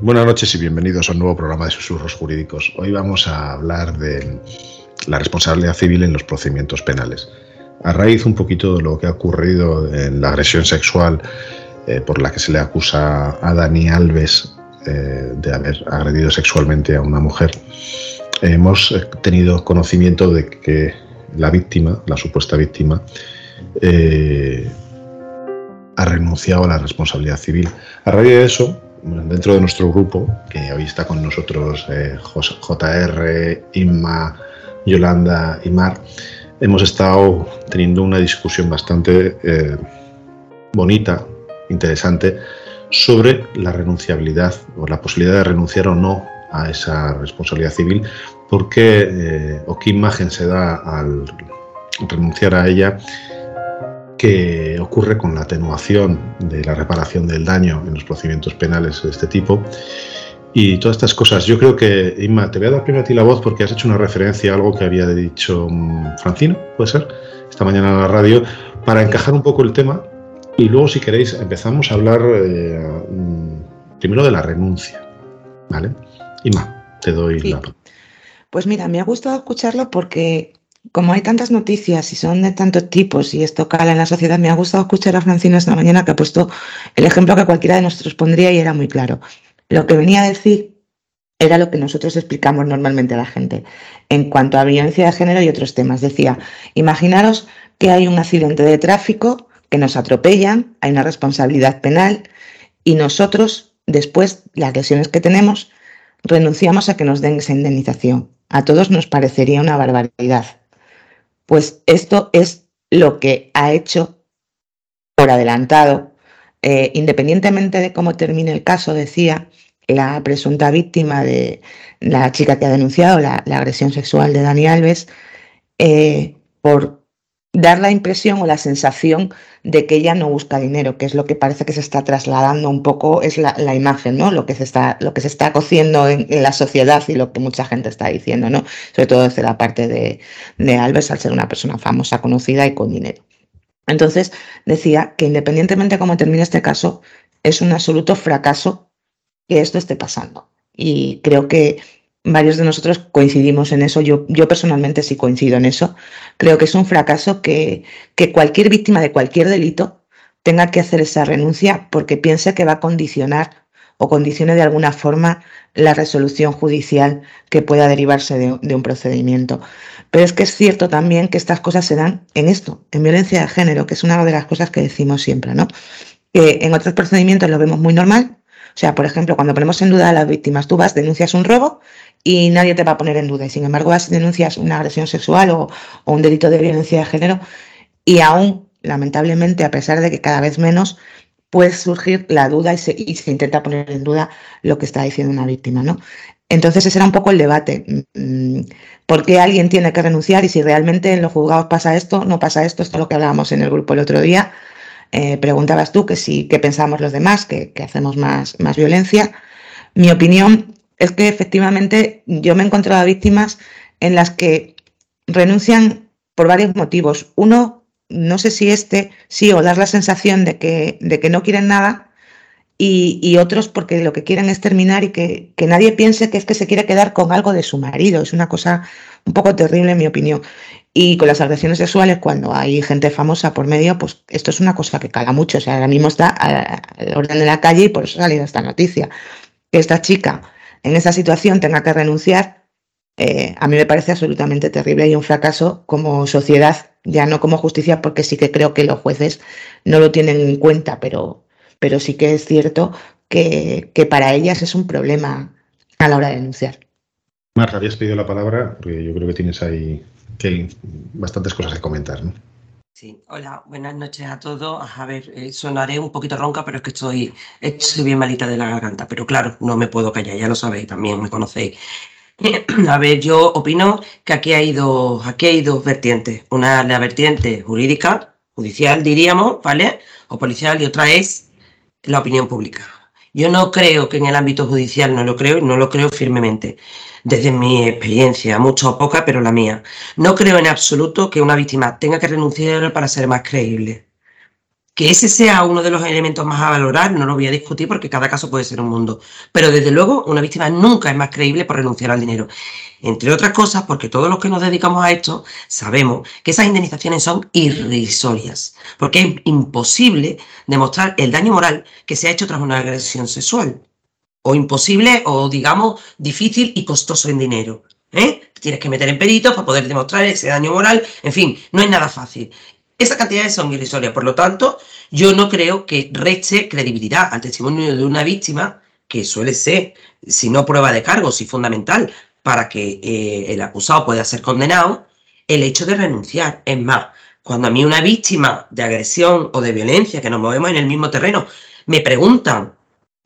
Buenas noches y bienvenidos a un nuevo programa de Susurros Jurídicos. Hoy vamos a hablar de la responsabilidad civil en los procedimientos penales. A raíz un poquito de lo que ha ocurrido en la agresión sexual eh, por la que se le acusa a Dani Alves eh, de haber agredido sexualmente a una mujer, hemos tenido conocimiento de que la víctima, la supuesta víctima, eh, ha renunciado a la responsabilidad civil. A raíz de eso, dentro de nuestro grupo, que hoy está con nosotros eh, JR, Inma, Yolanda y Mar, hemos estado teniendo una discusión bastante eh, bonita, interesante, sobre la renunciabilidad o la posibilidad de renunciar o no a esa responsabilidad civil, porque eh, o qué imagen se da al renunciar a ella que ocurre con la atenuación de la reparación del daño en los procedimientos penales de este tipo. Y todas estas cosas. Yo creo que, Inma, te voy a dar primero a ti la voz porque has hecho una referencia a algo que había dicho mm, Francino, puede ser, esta mañana en la radio, para encajar un poco el tema. Y luego, si queréis, empezamos a hablar eh, mm, primero de la renuncia. ¿Vale? Inma, te doy la voz. Pues mira, me ha gustado escucharlo porque como hay tantas noticias y son de tantos tipos y esto cala en la sociedad, me ha gustado escuchar a Francina esta mañana que ha puesto el ejemplo que cualquiera de nosotros pondría y era muy claro. Lo que venía a decir era lo que nosotros explicamos normalmente a la gente en cuanto a violencia de género y otros temas. Decía, imaginaros que hay un accidente de tráfico, que nos atropellan, hay una responsabilidad penal y nosotros, después, las lesiones que tenemos, renunciamos a que nos den esa indemnización. A todos nos parecería una barbaridad. Pues esto es lo que ha hecho por adelantado, eh, independientemente de cómo termine el caso, decía la presunta víctima de la chica que ha denunciado la, agresión sexual de Dani Alves, eh, por dar la impresión o la sensación de que ella no busca dinero, que es lo que parece que se está trasladando un poco, es la, imagen, ¿no? Lo que se está, lo que se está cociendo en, la sociedad y lo que mucha gente está diciendo, ¿no? Sobre todo desde la parte de, de al ser una persona famosa, conocida y con dinero. Entonces, decía que independientemente de cómo termine este caso, es un absoluto fracaso que esto esté pasando. Y creo que varios de nosotros coincidimos en eso, yo, yo personalmente sí coincido en eso. Creo que es un fracaso que, que cualquier víctima de cualquier delito tenga que hacer esa renuncia porque piense que va a condicionar o condicione de alguna forma la resolución judicial que pueda derivarse de, de, un procedimiento. Pero es que es cierto también que estas cosas se dan en esto, en violencia de género, que es una de las cosas que decimos siempre, ¿no? Que en otros procedimientos lo vemos muy normal. O sea, por ejemplo, cuando ponemos en duda a las víctimas, tú vas, denuncias un robo y nadie te va a poner en duda. Y sin embargo, vas denuncias una agresión sexual o, un delito de violencia de género y aún, lamentablemente, a pesar de que cada vez menos, puede surgir la duda y se, intenta poner en duda lo que está diciendo una víctima, ¿no? Entonces ese era un poco el debate. Mm, ¿Por qué alguien tiene que renunciar y si realmente en los juzgados pasa esto, no pasa esto? Esto es lo que hablábamos en el grupo el otro día. Eh, preguntabas tú que si, qué pensamos los demás, que, que hacemos más, más violencia. Mi opinión es que efectivamente yo me he encontrado víctimas en las que renuncian por varios motivos. Uno, no sé si este, sí, o dar la sensación de que, de que no quieren nada, y, otros porque lo que quieren es terminar y que, que, nadie piense que es que se quiere quedar con algo de su marido. Es una cosa un poco terrible, en mi opinión. Y con las agresiones sexuales, cuando hay gente famosa por medio, pues esto es una cosa que cala mucho. O sea, ahora mismo está al orden de la calle y por eso ha salido esta noticia. Esta chica en esa situación tenga que renunciar, eh, a mí me parece absolutamente terrible y un fracaso como sociedad, ya no como justicia, porque sí que creo que los jueces no lo tienen en cuenta, pero, pero sí que es cierto que, que para ellas es un problema a la hora de denunciar. Marta, habías pedido la palabra, porque yo creo que tienes ahí que bastantes cosas que comentar, ¿no? Sí, hola, buenas noches a todos. A ver, eh, sonaré un poquito ronca, pero es que estoy, estoy bien malita de la garganta. Pero claro, no me puedo callar, ya lo sabéis, también me conocéis. A ver, yo opino que aquí hay dos, aquí hay dos vertientes. Una es la vertiente jurídica, judicial diríamos, ¿vale? O policial, y otra es la opinión pública. Yo no creo que en el ámbito judicial, no lo creo, y no lo creo firmemente desde mi experiencia, mucho o poca, pero la mía. No creo en absoluto que una víctima tenga que renunciar para ser más creíble. Que ese sea uno de los elementos más a valorar, no lo voy a discutir porque cada caso puede ser un mundo. Pero desde luego, una víctima nunca es más creíble por renunciar al dinero. Entre otras cosas, porque todos los que nos dedicamos a esto sabemos que esas indemnizaciones son irrisorias. Porque es imposible demostrar el daño moral que se ha hecho tras una agresión sexual. O imposible, o digamos, difícil y costoso en dinero. ¿eh? Tienes que meter en peritos para poder demostrar ese daño moral. En fin, no es nada fácil. Esas cantidades son irrisorias. Por lo tanto, yo no creo que reste credibilidad al testimonio de una víctima, que suele ser, si no prueba de cargo, si fundamental para que eh, el acusado pueda ser condenado, el hecho de renunciar. Es más, cuando a mí una víctima de agresión o de violencia, que nos movemos en el mismo terreno, me preguntan,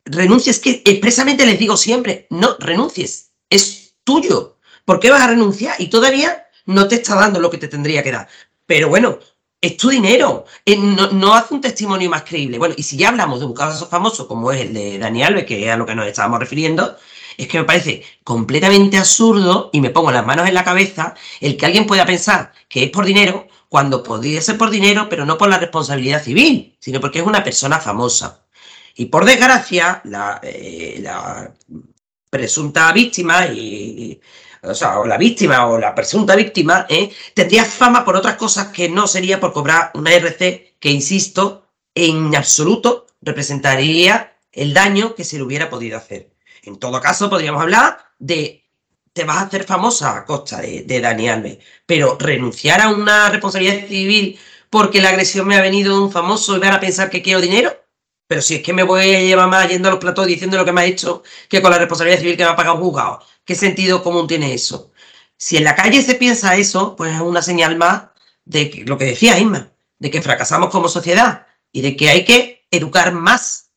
renuncies, que expresamente les digo siempre, no renuncies, es tuyo. ¿Por qué vas a renunciar? Y todavía no te está dando lo que te tendría que dar. Pero bueno, es tu dinero. Eh, no, hace un testimonio más creíble. Bueno, y si ya hablamos de un caso famoso como es el de Dani Alves, que es a lo que nos estábamos refiriendo, es que me parece completamente absurdo y me pongo las manos en la cabeza el que alguien pueda pensar que es por dinero cuando podría ser por dinero, pero no por la responsabilidad civil, sino porque es una persona famosa. Y por desgracia, la, eh, presunta víctima y, o sea, o la víctima o la presunta víctima, ¿eh? tendría fama por otras cosas que no sería por cobrar una RC que, insisto, en absoluto representaría el daño que se le hubiera podido hacer. En todo caso, podríamos hablar de te vas a hacer famosa a costa de, de Dani Alves, pero renunciar a una responsabilidad civil porque la agresión me ha venido de un famoso y van a pensar que quiero dinero, pero si es que me voy a llevar más yendo a los platos diciendo lo que me ha hecho que con la responsabilidad civil que me ha pagado un juzgado. ¿Qué sentido común tiene eso? Si en la calle se piensa eso, pues es una señal más de lo que decía Isma, de que fracasamos como sociedad y de que hay que educar más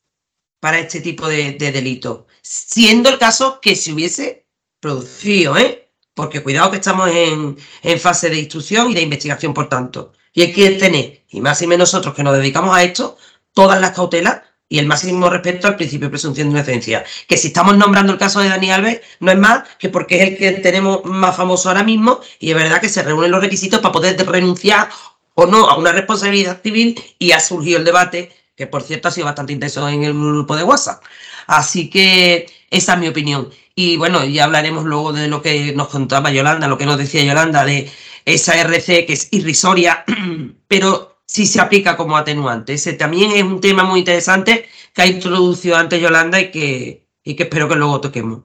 para este tipo de, de delitos. Siendo el caso que se hubiese producido, ¿eh? Porque cuidado que estamos en, en fase de instrucción y de investigación, por tanto. Y hay que tener, y más y menos nosotros que nos dedicamos a esto, todas las cautelas y el máximo respeto al principio de presunción de inocencia. Que si estamos nombrando el caso de Dani Alves, no es más que porque es el que tenemos más famoso ahora mismo y es verdad que se reúnen los requisitos para poder renunciar o no a una responsabilidad civil y ha surgido el debate, que por cierto ha sido bastante intenso en el grupo de WhatsApp. Así que esa es mi opinión. Y bueno, ya hablaremos luego de lo que nos contaba Yolanda, lo que nos decía Yolanda de esa RC que es irrisoria, pero si se aplica como atenuante. Ese también es un tema muy interesante que ha introducido antes Yolanda y que, y que espero que luego toquemos.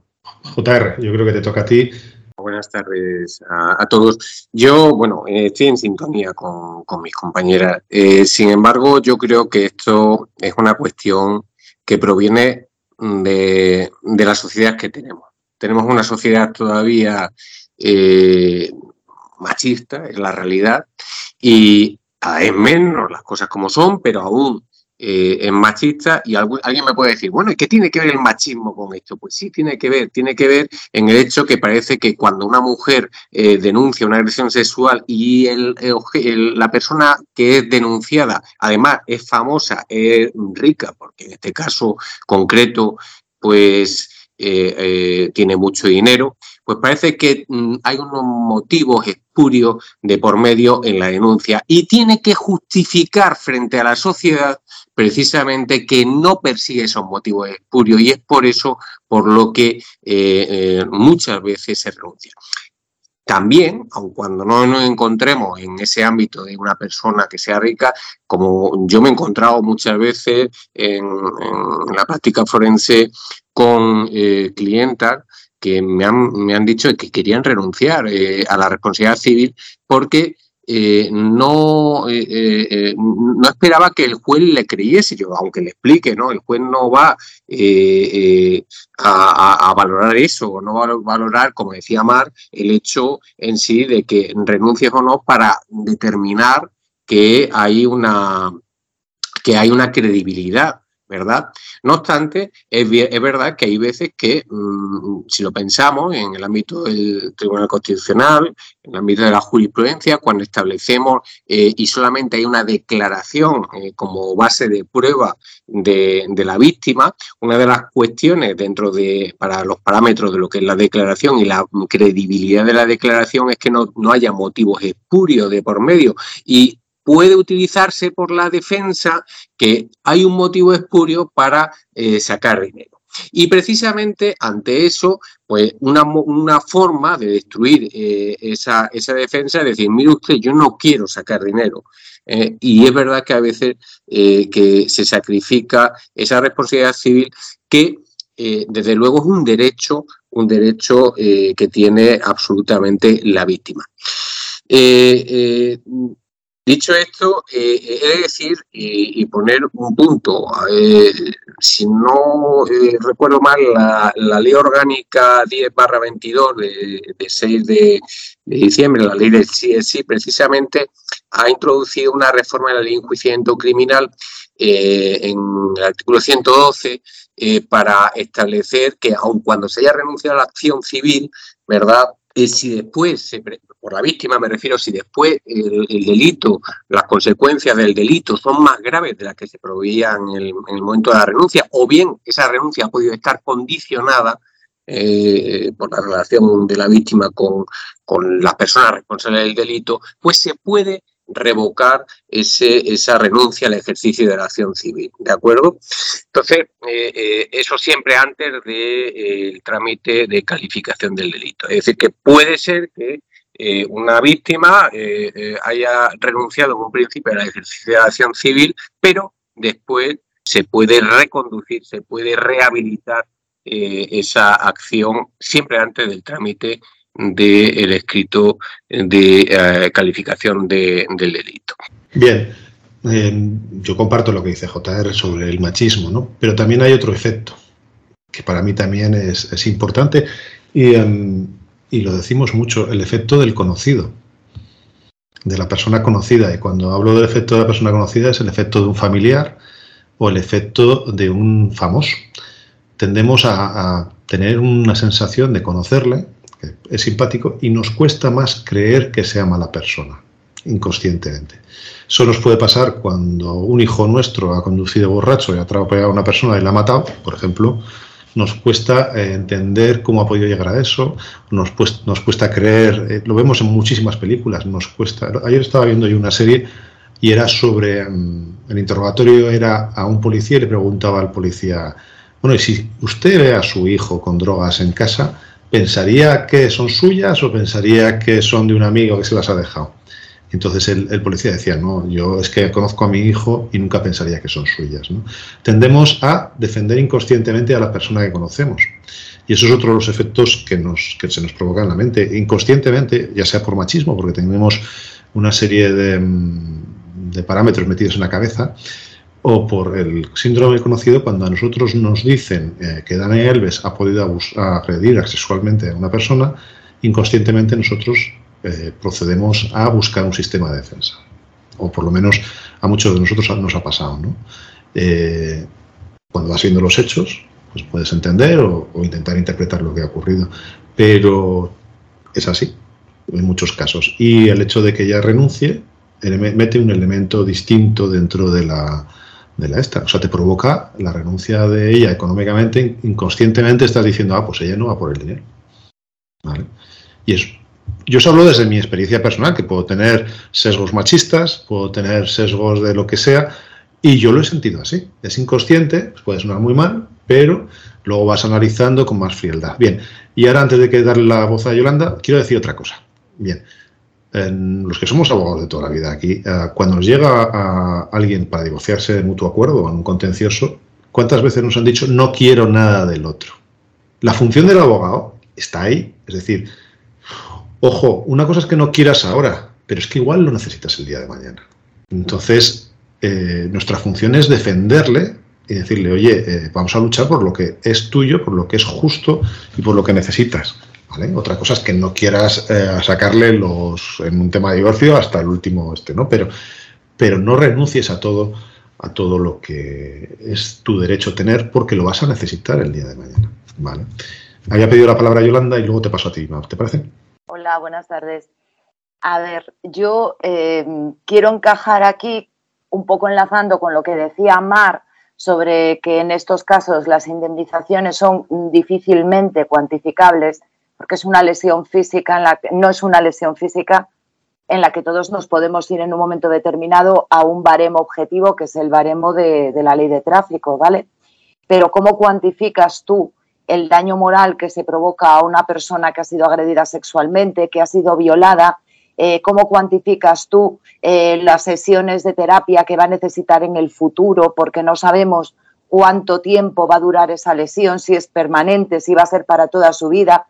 JR, yo creo que te toca a ti. Buenas tardes a, todos. Yo, bueno, estoy en sintonía con, mis compañeras. Eh, sin embargo, yo creo que esto es una cuestión que proviene de, la sociedad que tenemos. Tenemos una sociedad todavía eh, machista, es la realidad, y es menos las cosas como son, pero aún eh, es machista y alguien me puede decir, bueno, ¿y qué tiene que ver el machismo con esto? Pues sí, tiene que ver, tiene que ver en el hecho que parece que cuando una mujer eh, denuncia una agresión sexual y la persona que es denunciada además es famosa, es rica, porque en este caso concreto, pues eh, tiene mucho dinero, pues parece que mm, hay unos motivos espurios de por medio en la denuncia y tiene que justificar frente a la sociedad precisamente que no persigue esos motivos espurios y es por eso por lo que eh, eh, muchas veces se renuncia. También, aun cuando no nos encontremos en ese ámbito de una persona que sea rica, como yo me he encontrado muchas veces en, la práctica forense con eh, clientas que me han, me han dicho que querían renunciar eh, a la responsabilidad civil porque eh, no, eh, no esperaba que el juez le creyese, yo, aunque le explique, ¿no? El juez no va a, valorar eso, no va a valorar, como decía Mar, el hecho en sí de que renuncies o no para determinar que hay una que hay una credibilidad ¿verdad? No obstante, es, verdad que hay veces que, mm, si lo pensamos en el ámbito del Tribunal Constitucional, en el ámbito de la jurisprudencia, cuando establecemos eh, y solamente hay una declaración eh, como base de prueba de, la víctima, una de las cuestiones dentro de, para los parámetros de lo que es la declaración y la credibilidad de la declaración es que no, no haya motivos espurios de por medio y puede utilizarse por la defensa que hay un motivo espurio para eh, sacar dinero. Y precisamente ante eso, pues una, una forma de destruir eh, esa, esa, defensa es decir, mire usted, yo no quiero sacar dinero. Eh, y es verdad que a veces que se sacrifica esa responsabilidad civil que desde luego es un derecho, un derecho que tiene absolutamente la víctima. Dicho esto, eh, he de decir y, poner un punto. Eh, si no eh, recuerdo mal, la, ley orgánica 10 barra 22 de, 6 de, diciembre, la ley del CSI, precisamente ha introducido una reforma de la ley de enjuiciamiento criminal en el artículo 112 para establecer que aun cuando se haya renunciado a la acción civil, ¿verdad? si después se, la víctima me refiero, si después el, delito, las consecuencias del delito son más graves de las que se proveían en el, momento de la renuncia, o bien esa renuncia ha podido estar condicionada eh, por la relación de la víctima con, con las personas responsables del delito, pues se puede revocar ese, esa renuncia al ejercicio de la acción civil. ¿De acuerdo? Entonces, eh, eh, eso siempre antes del de, el trámite de calificación del delito. Es decir, que puede ser que eh, una víctima eh, eh, haya renunciado en un principio a la ejercicio de la acción civil, pero después se puede reconducir, se puede rehabilitar esa acción siempre antes del trámite del escrito de calificación del delito. Bien, yo comparto lo que dice JR sobre el machismo, ¿no? pero también hay otro efecto que para mí también es, es importante y em, y lo decimos mucho, el efecto del conocido, de la persona conocida. Y cuando hablo del efecto de la persona conocida es el efecto de un familiar o el efecto de un famoso. Tendemos a, tener una sensación de conocerle, que es simpático, y nos cuesta más creer que sea mala persona, inconscientemente. Eso nos puede pasar cuando un hijo nuestro ha conducido borracho y ha atropellado a una persona y la ha matado, por ejemplo, nos cuesta eh, entender cómo ha podido llegar a eso, nos, nos cuesta creer, eh, lo vemos en muchísimas películas, nos cuesta. Ayer estaba viendo yo una serie y era sobre, mm, el interrogatorio era a un policía y le preguntaba al policía, bueno, y si usted ve a su hijo con drogas en casa, ¿pensaría que son suyas o pensaría que son de un amigo que se las ha dejado? Entonces el, policía decía, no, yo es que conozco a mi hijo y nunca pensaría que son suyas. Tendemos a defender inconscientemente a la persona que conocemos. Y eso es otro de los efectos que, nos, que se nos provoca en la mente. Inconscientemente, ya sea por machismo, porque tenemos una serie de, de parámetros metidos en la cabeza, o por el síndrome conocido cuando a nosotros nos dicen eh, que Dani Elves ha podido agredir sexualmente a una persona, inconscientemente nosotros eh, procedemos a buscar un sistema de defensa. O por lo menos a muchos de nosotros nos ha pasado. Eh, cuando vas viendo los hechos, pues puedes entender o, intentar interpretar lo que ha ocurrido. Pero es así, en muchos casos. Y el hecho de que ella renuncie mete un elemento distinto dentro de la, de la esta. O sea, te provoca la renuncia de ella económicamente, inconscientemente estás diciendo, ah, pues ella no va por el dinero. ¿Vale? Y es yo os hablo desde mi experiencia personal, que puedo tener sesgos machistas, puedo tener sesgos de lo que sea, y yo lo he sentido así. Es inconsciente, puede sonar muy mal, pero luego vas analizando con más frialdad. Bien, y ahora antes de que darle la voz a Yolanda, quiero decir otra cosa. Bien, los que somos abogados de toda la vida aquí, eh, cuando nos llega a alguien para divorciarse de mutuo acuerdo o en un contencioso, ¿cuántas veces nos han dicho no quiero nada del otro? La función del abogado está ahí, es decir, Ojo, una cosa es que no quieras ahora, pero es que igual lo necesitas el día de mañana. Entonces, eh, nuestra función es defenderle y decirle, oye, eh, vamos a luchar por lo que es tuyo, por lo que es justo y por lo que necesitas. Otra cosa es que no quieras eh, sacarle los en un tema de divorcio hasta el último este, ¿no? Pero, pero no renuncies a todo, a todo lo que es tu derecho tener porque lo vas a necesitar el día de mañana. ¿vale? Había pedido la palabra Yolanda y luego te paso a ti, ¿te parece? Hola, buenas tardes. A ver, yo eh, quiero encajar aquí un poco enlazando con lo que decía Mar sobre que en estos casos las indemnizaciones son difícilmente cuantificables porque es una lesión física en la que no es una lesión física en la que todos nos podemos ir en un momento determinado a un baremo objetivo, que es el baremo de, la ley de tráfico, ¿vale? Pero ¿cómo cuantificas tú el daño moral que se provoca a una persona que ha sido agredida sexualmente, que ha sido violada? Eh, ¿Cómo cuantificas tú eh, las sesiones de terapia que va a necesitar en el futuro? Porque no sabemos cuánto tiempo va a durar esa lesión, si es permanente, si va a ser para toda su vida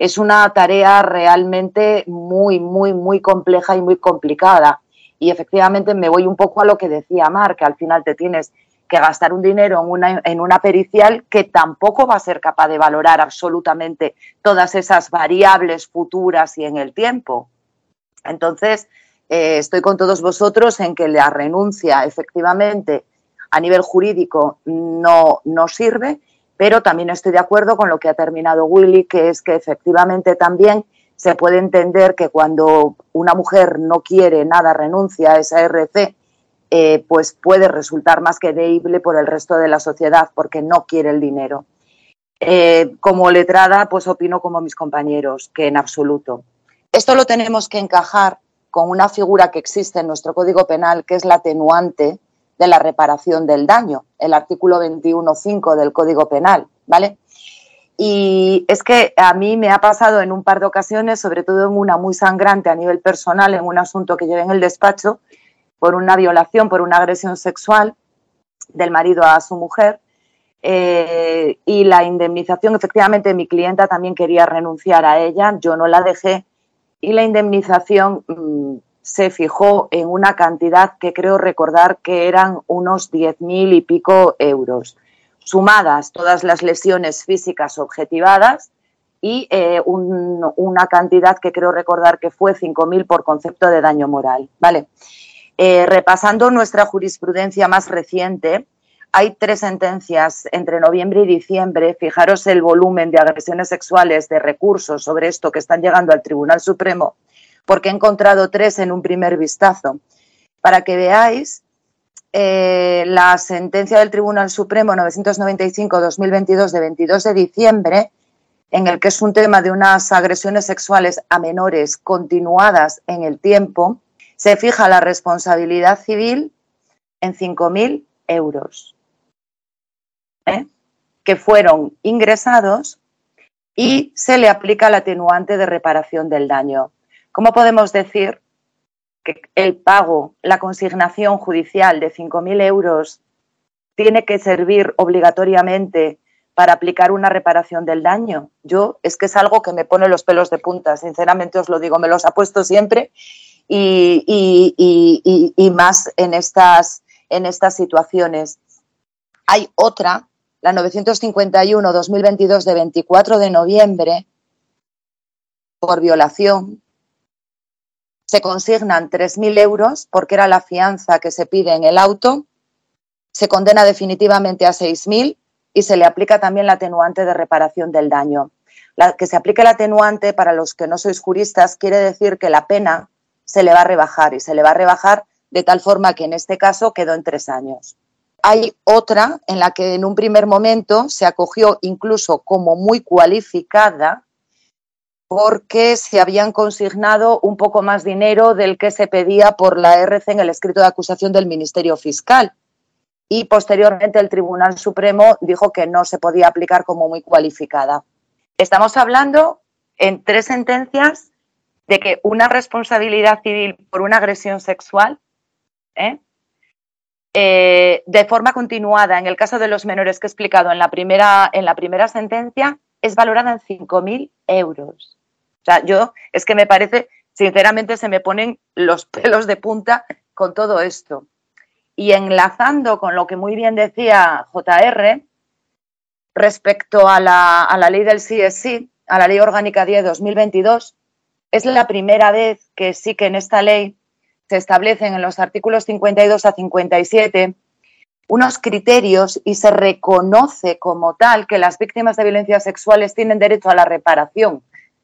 es una tarea realmente muy, muy, muy compleja y muy complicada. Y efectivamente me voy un poco a lo que decía Mar, que al final te tienes que gastar un dinero en una, en una pericial que tampoco va a ser capaz de valorar absolutamente todas esas variables futuras y en el tiempo. Entonces, eh, estoy con todos vosotros en que la renuncia efectivamente a nivel jurídico no, no sirve pero también estoy de acuerdo con lo que ha terminado Willy, que es que efectivamente también se puede entender que cuando una mujer no quiere nada, renuncia a esa RC, eh, pues puede resultar más que deíble por el resto de la sociedad porque no quiere el dinero. Eh, como letrada, pues opino como mis compañeros, que en absoluto. Esto lo tenemos que encajar con una figura que existe en nuestro Código Penal, que es la atenuante de la reparación del daño, el artículo 21.5 del Código Penal, ¿vale? Y es que a mí me ha pasado en un par de ocasiones, sobre todo en una muy sangrante a nivel personal, en un asunto que llevé en el despacho, por una violación, por una agresión sexual del marido a su mujer. Eh, y la indemnización, efectivamente, mi clienta también quería renunciar a ella, yo no la dejé. Y la indemnización mm, se fijó en una cantidad que creo recordar que eran unos 10.000 y pico euros, sumadas todas las lesiones físicas objetivadas y eh, una cantidad que creo recordar que fue 5.000 por concepto de daño moral. Vale. Eh, repasando nuestra jurisprudencia más reciente, hay tres sentencias entre noviembre y diciembre. Fijaros el volumen de agresiones sexuales, de recursos sobre esto que están llegando al Tribunal Supremo porque he encontrado tres en un primer vistazo. Para que veáis, eh, la sentencia del Tribunal Supremo 995-2022 de 22 de diciembre, en el que es un tema de unas agresiones sexuales a menores continuadas en el tiempo, se fija la responsabilidad civil en 5.000 euros, ¿eh? que fueron ingresados y se le aplica el atenuante de reparación del daño. ¿Cómo podemos decir que el pago, la consignación judicial de 5.000 euros tiene que servir obligatoriamente para aplicar una reparación del daño? Yo es que es algo que me pone los pelos de punta, sinceramente os lo digo, me los ha puesto siempre y, más en estas, en estas situaciones. Hay otra, la 951-2022 de 24 de noviembre, por violación, se consignan 3.000 euros porque era la fianza que se pide en el auto, se condena definitivamente a 6.000 y se le aplica también la atenuante de reparación del daño. La, que se aplique el atenuante, para los que no sois juristas, quiere decir que la pena se le va a rebajar y se le va a rebajar de tal forma que en este caso quedó en tres años. Hay otra en la que en un primer momento se acogió incluso como muy cualificada porque se habían consignado un poco más dinero del que se pedía por la RC en el escrito de acusación del Ministerio Fiscal. Y posteriormente el Tribunal Supremo dijo que no se podía aplicar como muy cualificada. Estamos hablando en tres sentencias de que una responsabilidad civil por una agresión sexual, ¿eh? Eh, de forma continuada, en el caso de los menores que he explicado en la primera, en la primera sentencia, es valorada en 5.000 euros. O sea, yo es que me parece, sinceramente, se me ponen los pelos de punta con todo esto. Y enlazando con lo que muy bien decía JR respecto a la, a la ley del CSI, a la Ley Orgánica 10 2022, es la primera vez que sí que en esta ley se establecen en los artículos 52 a 57 unos criterios y se reconoce como tal que las víctimas de violencias sexuales tienen derecho a la reparación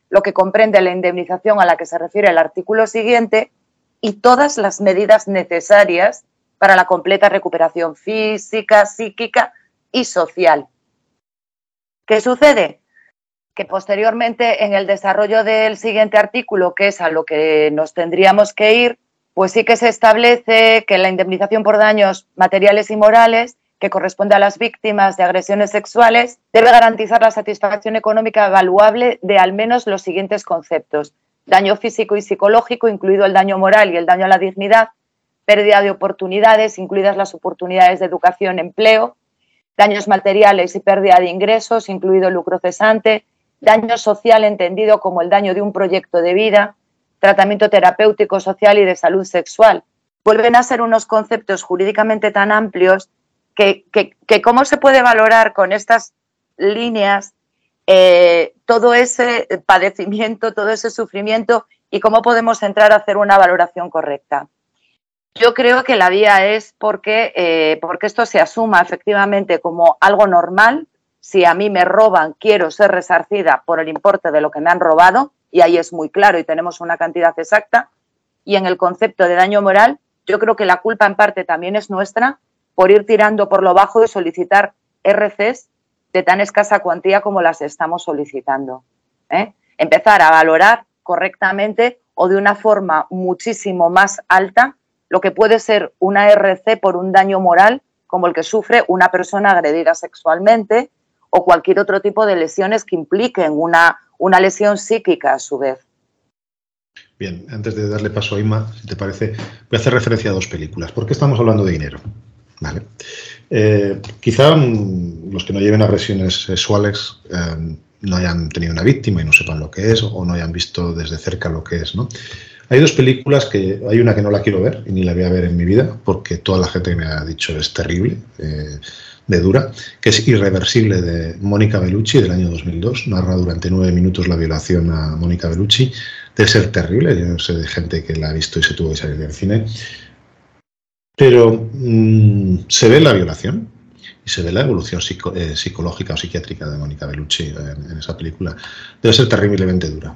lo que comprende la indemnización a la que se refiere el artículo siguiente y todas las medidas necesarias para la completa recuperación física, psíquica y social. ¿Qué sucede? Que posteriormente en el desarrollo del siguiente artículo, que es a lo que nos tendríamos que ir, pues sí que se establece que la indemnización por daños materiales y morales que corresponde a las víctimas de agresiones sexuales debe garantizar la satisfacción económica evaluable de al menos los siguientes conceptos. Daño físico y psicológico, incluido el daño moral y el daño a la dignidad, pérdida de oportunidades, incluidas las oportunidades de educación, empleo, daños materiales y pérdida de ingresos, incluido el lucro cesante, daño social entendido como el daño de un proyecto de vida, tratamiento terapéutico, social y de salud sexual. Vuelven a ser unos conceptos jurídicamente tan amplios que, cómo se puede valorar con estas líneas eh, todo ese padecimiento, todo ese sufrimiento y cómo podemos entrar a hacer una valoración correcta. Yo creo que la vía es porque, eh, porque esto se asuma efectivamente como algo normal. Si a mí me roban, quiero ser resarcida por el importe de lo que me han robado, y ahí es muy claro y tenemos una cantidad exacta. Y en el concepto de daño moral, yo creo que la culpa en parte también es nuestra por ir tirando por lo bajo y solicitar RCs de tan escasa cuantía como las estamos solicitando. ¿eh? Empezar a valorar correctamente o de una forma muchísimo más alta lo que puede ser una RC por un daño moral como el que sufre una persona agredida sexualmente o cualquier otro tipo de lesiones que impliquen una, una lesión psíquica a su vez. Bien, antes de darle paso a Ima, si te parece, voy a hacer referencia a dos películas. ¿Por qué estamos hablando de dinero? Vale. Eh, quizá mm, los que no lleven agresiones sexuales eh, no hayan tenido una víctima y no sepan lo que es o no hayan visto desde cerca lo que es, ¿no? Hay dos películas que hay una que no la quiero ver y ni la voy a ver en mi vida porque toda la gente me ha dicho es terrible, eh, de dura, que es Irreversible de Mónica Bellucci del año 2002. Narra durante nueve minutos la violación a Mónica Bellucci. De ser terrible, yo sé de gente que la ha visto y se tuvo que salir del cine. Pero mm, se ve la violación, y se ve la evolución eh, psicológica o psiquiátrica de Mónica Bellucci en, esa película. Debe ser terriblemente dura.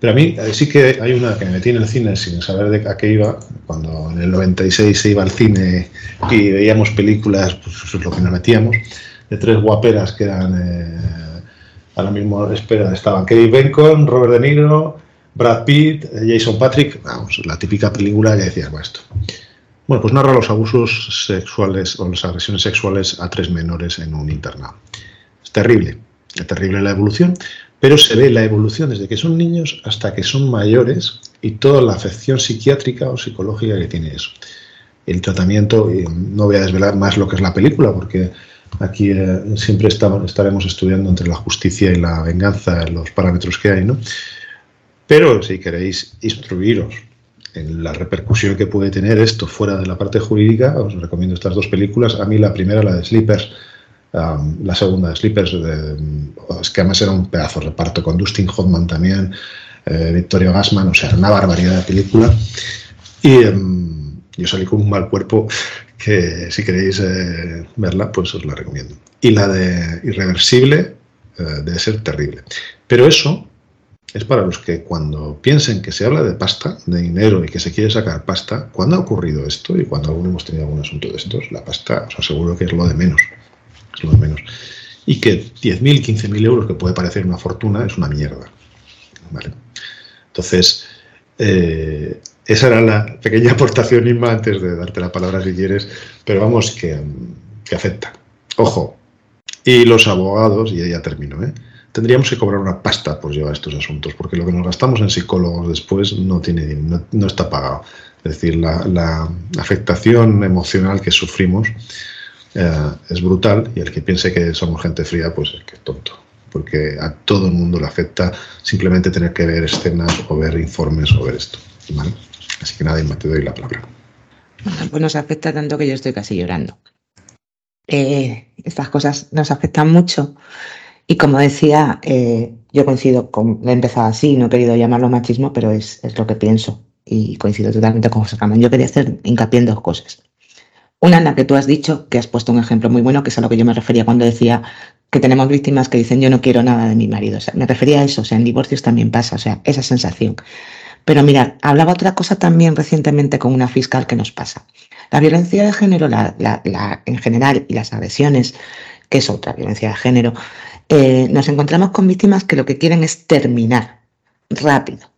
Pero a mí eh, sí que hay una que me metí en el cine sin saber de a qué iba, cuando en el 96 se iba al cine y veíamos películas, pues eso es lo que nos metíamos, de tres guaperas que eran eh, a la misma espera, estaban Kevin Bacon, Robert De Niro, Brad Pitt, Jason Patrick, vamos, la típica película que decías, bueno, esto. Bueno, pues narra los abusos sexuales o las agresiones sexuales a tres menores en un internado. Es terrible, es terrible la evolución, pero se ve la evolución desde que son niños hasta que son mayores y toda la afección psiquiátrica o psicológica que tiene eso. El tratamiento, y no voy a desvelar más lo que es la película, porque aquí eh, siempre estamos, estaremos estudiando entre la justicia y la venganza los parámetros que hay, ¿no? Pero si queréis instruiros la repercusión que puede tener esto fuera de la parte jurídica, os recomiendo estas dos películas. A mí la primera, la de Sleepers, la segunda de Sleepers, es que además era un pedazo de reparto con Dustin Hoffman también, eh, Victorio Gassman, o sea, una barbaridad de película. Y em, yo salí con un mal cuerpo que si queréis eh, verla, pues os la recomiendo. Y la de Irreversible eh, debe ser terrible. Pero eso es para los que cuando piensen que se habla de pasta, de dinero y que se quiere sacar pasta, ¿cuándo ha ocurrido esto y cuando alguno hemos tenido algún asunto de estos? La pasta, os aseguro que es lo de menos. Es lo de menos. Y que 10.000, 15.000 euros, que puede parecer una fortuna, es una mierda. Entonces, eh, esa era la pequeña aportación, Inma, antes de darte la palabra si quieres, pero vamos, que, que afecta. Ojo. Y los abogados, y ya termino, ¿eh? Tendríamos que cobrar una pasta por llevar estos asuntos, porque lo que nos gastamos en psicólogos después no, está pagado. Es decir, la, afectación emocional que sufrimos eh, es brutal y el que piense que somos gente fría, pues es que es tonto, porque a todo el mundo le afecta simplemente tener que ver escenas o ver informes o ver esto. Así que nada, Inma, te doy la palabra. Pues nos afecta tanto que yo estoy casi llorando. Eh, estas cosas nos afectan mucho y como decía, eh, yo coincido con, he empezado así, no he querido llamarlo machismo, pero es, lo que pienso y coincido totalmente con José Ramón. Yo quería hacer hincapié en dos cosas. Una en la que tú has dicho, que has puesto un ejemplo muy bueno, que es a lo que yo me refería cuando decía que tenemos víctimas que dicen yo no quiero nada de mi marido. O sea, me refería a eso, o sea, en divorcios también pasa, o sea, esa sensación. Pero mira, hablaba otra cosa también recientemente con una fiscal que nos pasa. La violencia de género, la, la, en general, y las agresiones, que es otra violencia de género, eh, nos encontramos con víctimas que lo que quieren es terminar rápido,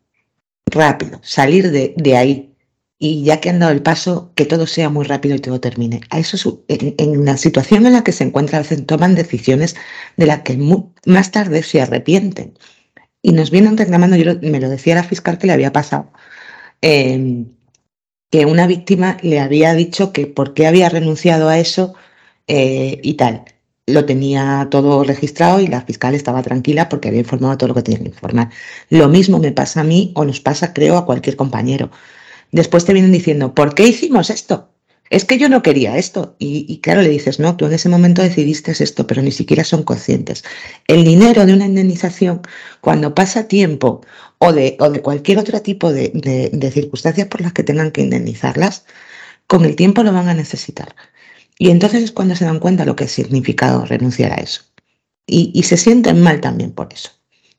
rápido, salir de, ahí. Y ya que han dado el paso, que todo sea muy rápido y todo termine. A eso en, en la situación en la que se encuentran, toman decisiones de las que más tarde se arrepienten. Y nos vienen reclamando, yo me lo decía la fiscal que le había pasado, eh, que una víctima le había dicho que por qué había renunciado a eso eh, y tal. Lo tenía todo registrado y la fiscal estaba tranquila porque había informado todo lo que tenía que informar. Lo mismo me pasa a mí o nos pasa, creo, a cualquier compañero. Después te vienen diciendo, ¿por qué hicimos esto? Es que yo no quería esto. Y, claro, le dices, no, tú en ese momento decidiste esto, pero ni siquiera son conscientes. El dinero de una indemnización, cuando pasa tiempo o de, o de cualquier otro tipo de, de circunstancias por las que tengan que indemnizarlas, con el tiempo lo van a necesitar. Y entonces es cuando se dan cuenta lo que ha significado renunciar a eso. Y, se sienten mal también por eso,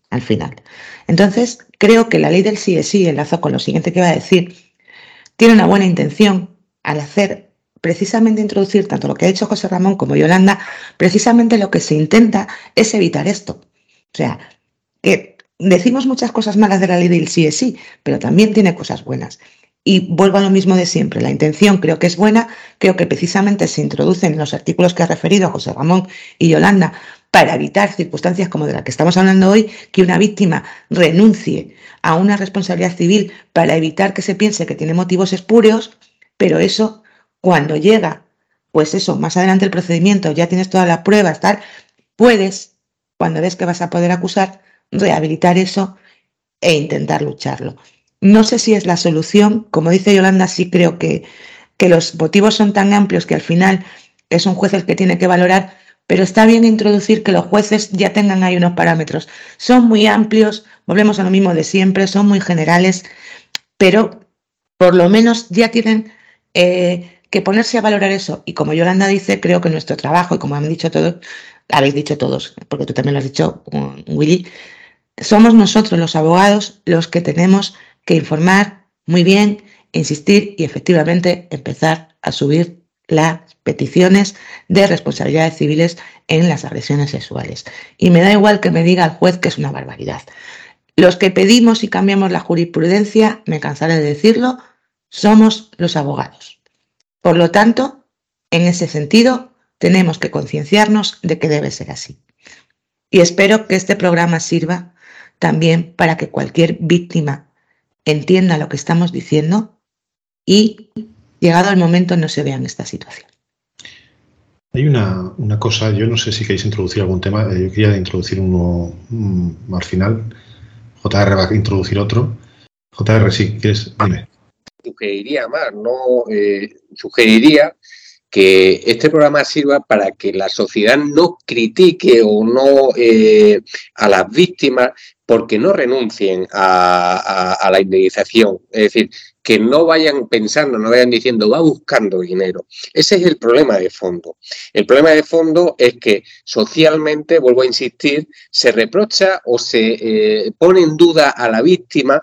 al final. Entonces, creo que la ley del sí es sí, enlazo con lo siguiente que va a decir, tiene una buena intención al hacer precisamente introducir tanto lo que ha hecho José Ramón como Yolanda, precisamente lo que se intenta es evitar esto. O sea, que decimos muchas cosas malas de la ley del sí es sí, pero también tiene cosas buenas. Y vuelvo a lo mismo de siempre. La intención creo que es buena, creo que precisamente se introducen en los artículos que ha referido José Ramón y Yolanda para evitar circunstancias como de la que estamos hablando hoy, que una víctima renuncie a una responsabilidad civil para evitar que se piense que tiene motivos espurios, pero eso cuando llega, pues eso, más adelante el procedimiento, ya tienes todas las pruebas, tal, puedes, cuando ves que vas a poder acusar, rehabilitar eso e intentar lucharlo. No sé si es la solución, como dice Yolanda, sí creo que, que los motivos son tan amplios que al final es un juez el que tiene que valorar, pero está bien introducir que los jueces ya tengan ahí unos parámetros. Son muy amplios, volvemos a lo mismo de siempre, son muy generales, pero por lo menos ya tienen eh, que ponerse a valorar eso. Y como Yolanda dice, creo que nuestro trabajo, y como han dicho todos, habéis dicho todos, porque tú también lo has dicho, Willy, somos nosotros los abogados los que tenemos que informar muy bien, insistir y efectivamente empezar a subir las peticiones de responsabilidades civiles en las agresiones sexuales. Y me da igual que me diga el juez que es una barbaridad. Los que pedimos y cambiamos la jurisprudencia, me cansaré de decirlo, somos los abogados. Por lo tanto, en ese sentido, tenemos que concienciarnos de que debe ser así. Y espero que este programa sirva también para que cualquier víctima entienda lo que estamos diciendo y, llegado el momento, no se vea en esta situación. Hay una, una cosa, yo no sé si queréis introducir algún tema, eh, yo quería introducir uno um, al final, JR va a introducir otro. JR, sí, ¿quieres? Dime. Sugeriría más, no eh, sugeriría que este programa sirva para que la sociedad no critique o no eh, a las víctimas porque no renuncien a, la indemnización. Es decir, que no vayan pensando, no vayan diciendo, va buscando dinero. Ese es el problema de fondo. El problema de fondo es que socialmente, vuelvo a insistir, se reprocha o se eh, pone en duda a la víctima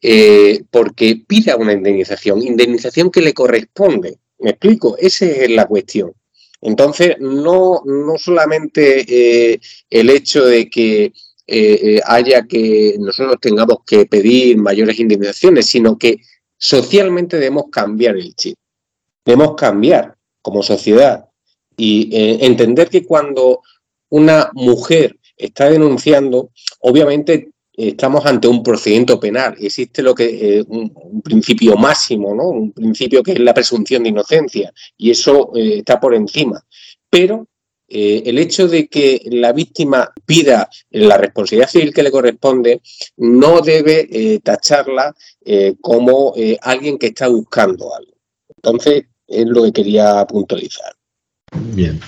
eh, porque pida una indemnización, indemnización que le corresponde. ¿Me explico? Esa es la cuestión. Entonces, no, no solamente eh, el hecho de que eh, haya que nosotros tengamos que pedir mayores indemnizaciones, sino que socialmente debemos cambiar el chip. Debemos cambiar como sociedad y eh, entender que cuando una mujer está denunciando, obviamente estamos ante un procedimiento penal. Existe lo que eh, un, principio máximo, ¿no? Un principio que es la presunción de inocencia y eso eh, está por encima. Pero eh, el hecho de que la víctima pida la responsabilidad civil que le corresponde no debe tacharla como alguien que está buscando algo. Entonces, es lo que quería puntualizar. Bien,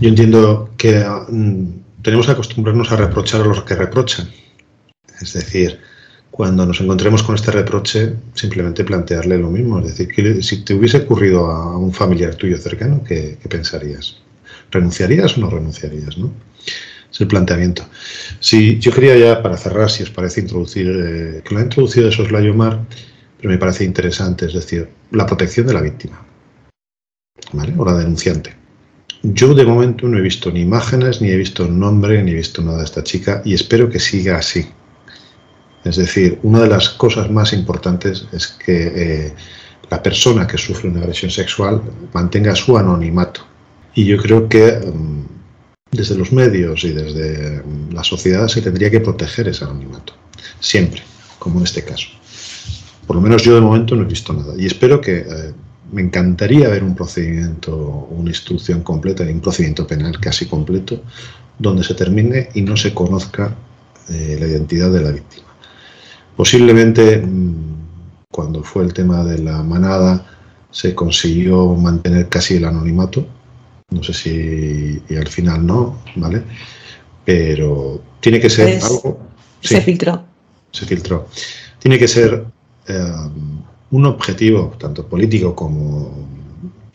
yo entiendo que um, tenemos que acostumbrarnos a reprochar a los que reprochan. Es decir, cuando nos encontremos con este reproche, simplemente plantearle lo mismo. Es decir, que si te hubiese ocurrido a un familiar tuyo cercano, ¿qué, pensarías? ¿Renunciarías o no renunciarías? ¿no? Es el planteamiento. Si yo quería ya, para cerrar, si os parece introducir, eh, que lo ha introducido eso es la Yomar, pero me parece interesante, es decir, la protección de la víctima, ¿vale? O la denunciante. yo de momento no he visto ni imágenes, ni he visto nombre, ni he visto nada de esta chica y espero que siga así. Es decir, una de las cosas más importantes es que eh, la persona que sufre una agresión sexual mantenga su anonimato. Y yo creo que mm, desde los medios y desde mm, la sociedad se tendría que proteger ese anonimato. Siempre, como en este caso. Por lo menos yo de momento no he visto nada. Y espero que eh, me encantaría ver un procedimiento, una instrucción completa, un procedimiento penal casi completo, donde se termine y no se conozca eh, la identidad de la víctima. Posiblemente mm, cuando fue el tema de la manada se consiguió mantener casi el anonimato, no sé si y al final no, ¿vale? Pero tiene que ser pues, algo... se filtró. Se filtró. Tiene que ser eh, un objetivo, tanto político como,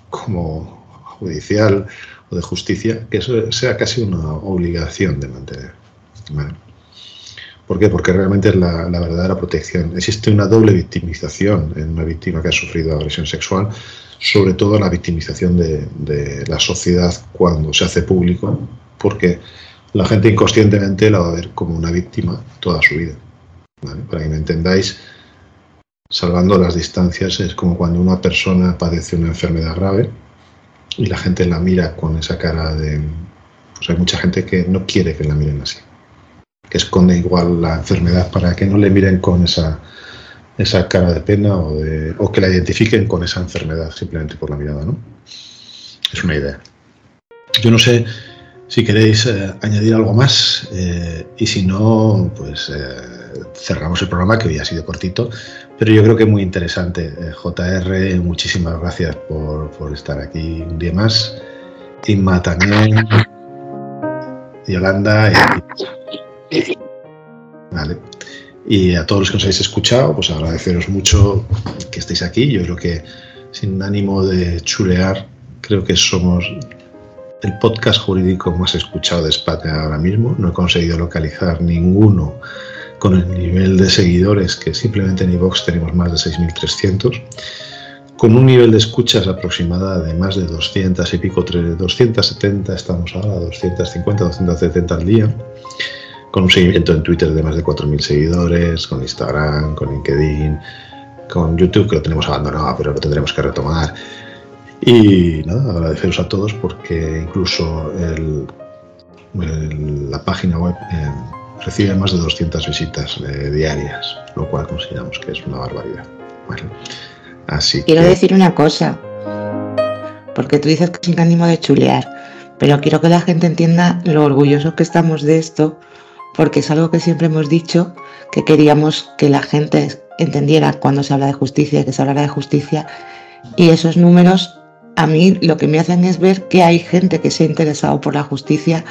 como judicial o de justicia, que eso sea casi una obligación de mantener. ¿Por qué? Porque realmente es la, verdadera protección. Existe una doble victimización en una víctima que ha sufrido agresión sexual, sobre todo la victimización de, la sociedad cuando se hace público, porque la gente inconscientemente la va a ver como una víctima toda su vida. Para que me entendáis, salvando las distancias, es como cuando una persona padece una enfermedad grave y la gente la mira con esa cara de... Pues hay mucha gente que no quiere que la miren así, que esconde igual la enfermedad para que no le miren con esa, esa cara de pena o, o que la identifiquen con esa enfermedad simplemente por la mirada, ¿no? Es una idea. Yo no sé si queréis eh, añadir algo más eh, y si no, pues eh, cerramos el programa que hoy ha sido cortito, pero yo creo que es muy interesante. JR, muchísimas gracias por, estar aquí un día más. Inma también. Yolanda. Y, vale. Y a todos los que nos habéis escuchado, pues agradeceros mucho que estéis aquí. Yo creo que sin ánimo de chulear, creo que somos el podcast jurídico más escuchado de España ahora mismo. No he conseguido localizar ninguno con el nivel de seguidores que simplemente en iVox tenemos más de 6.300, con un nivel de escuchas aproximada de más de 200 y pico, 270 estamos ahora, 250, 270 al día, con un seguimiento en Twitter de más de 4.000 seguidores, con Instagram, con LinkedIn, con YouTube que lo tenemos abandonado, pero lo tendremos que retomar. Y nada, agradeceros a todos porque incluso la página web... Eh, recibe más de 200 visitas eh, diarias, lo cual consideramos que es una barbaridad. así quiero decir una cosa, porque tú dices que sin ánimo de chulear, pero quiero que la gente entienda lo orgullosos que estamos de esto, porque es algo que siempre hemos dicho, que queríamos que la gente entendiera cuando se habla de justicia, que se hablara de justicia, y esos números a mí lo que me hacen es ver que hay gente que se ha interesado por la justicia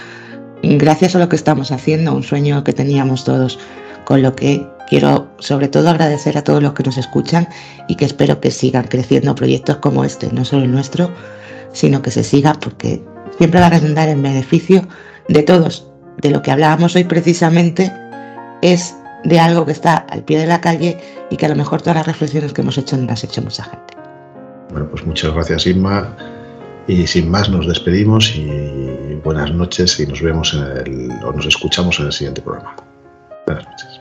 gracias a lo que estamos haciendo, un sueño que teníamos todos, con lo que quiero sobre todo agradecer a todos los que nos escuchan y que espero que sigan creciendo proyectos como este, no solo el nuestro, sino que se siga porque siempre va a redundar en beneficio de todos. De lo que hablábamos hoy precisamente es de algo que está al pie de la calle y que a lo mejor todas las reflexiones que hemos hecho no las ha hecho mucha gente. Bueno, pues muchas gracias Irma. Y sin más nos despedimos y buenas noches y nos vemos en el, o nos escuchamos en el siguiente programa. Buenas noches.